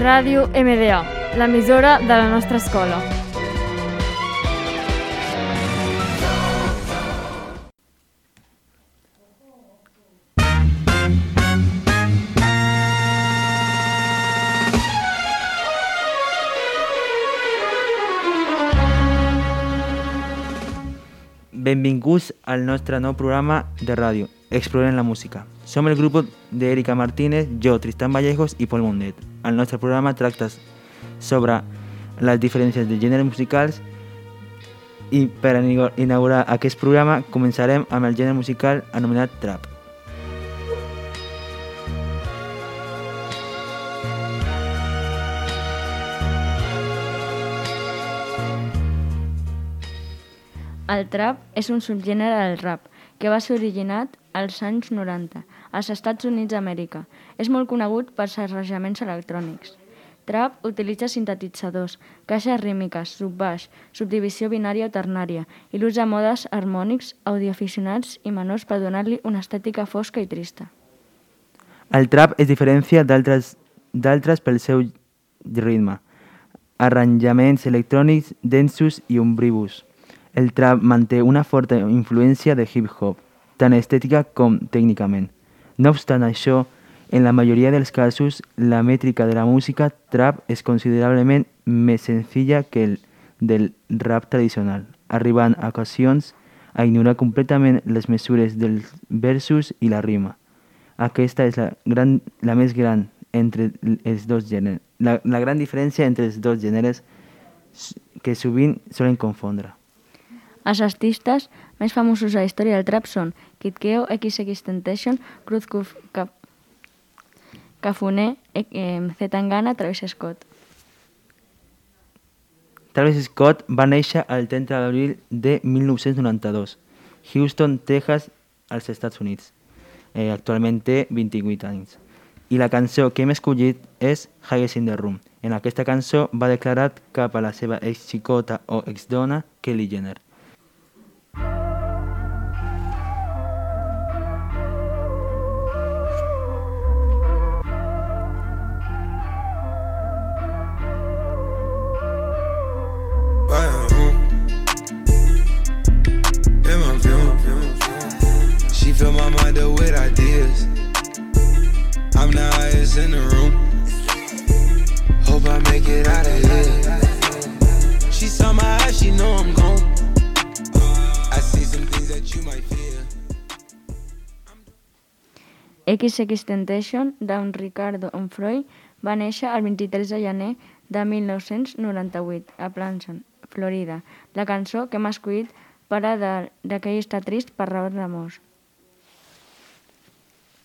Ràdio MDA, l'emissora de la nostra escola. Benvinguts al nostre nou programa de ràdio, Explorem la música. Som el grup d'Erika Martínez, jo, Tristan Vallejos i Pol Mundet. El nostre programa tracta sobre les diferències de gèneres musicals i per inaugurar aquest programa començarem amb el gènere musical anomenat trap. El trap és un subgènere del rap que va ser originat als anys 90 als Estats Units d'Amèrica. És molt conegut per els arranjaments electrònics. Trap utilitza sintetitzadors, caixes rítmiques, subbaix, subdivisió binària o ternària i l'ús de modes harmònics, audioaficionats i menors per donar-li una estètica fosca i trista. El trap es diferencia d'altres pel seu ritme, arranjaments electrònics densos i ombrívos. El trap manté una forta influència de hip-hop, tant estètica com tècnicament. No obstant això, en la majoria dels casos, la mètrica de la música trap és considerablement més senzilla que el del rap tradicional, arribant a ocasions a ignorar completament les mesures dels versos i la rima. Aquesta és la, gran, la més gran entre els dos gèneres. La, la gran diferència entre els dos gèneres que sovint solen confondre. Els artistes més famosos a la història del trap són Kid Keo, XXXTentacion, Cruz Cuf, Cap, Cafuné, eh, Zetangana, Travis Scott. Travis Scott va néixer el 30 d'abril de 1992, Houston, Texas, als Estats Units. Eh, actualment té 28 anys. I la cançó que hem escollit és Highest in the Room. En aquesta cançó va declarar cap a la seva ex-xicota o ex-dona, Kelly Jenner. Fill my mind up with ideas. I'm the highest in the room. Hope I make it out of here. She saw my eyes, she know I'm gone. I see some things that you might fear. XXXTentacion, d'en Ricardo Onfroy, va néixer el 23 de gener de 1998 a Planson, Florida. La cançó que hem escollit parla de, de que ell està trist per raó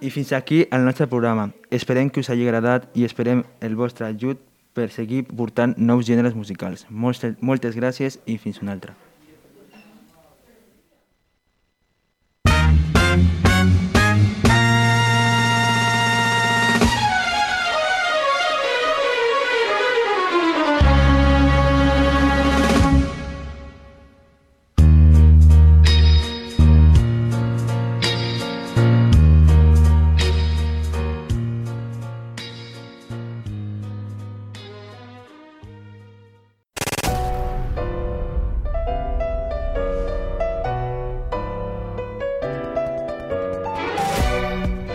I fins aquí el nostre programa. Esperem que us hagi agradat i esperem el vostre ajut per seguir portant nous gèneres musicals. Moltes, moltes gràcies i fins una altra.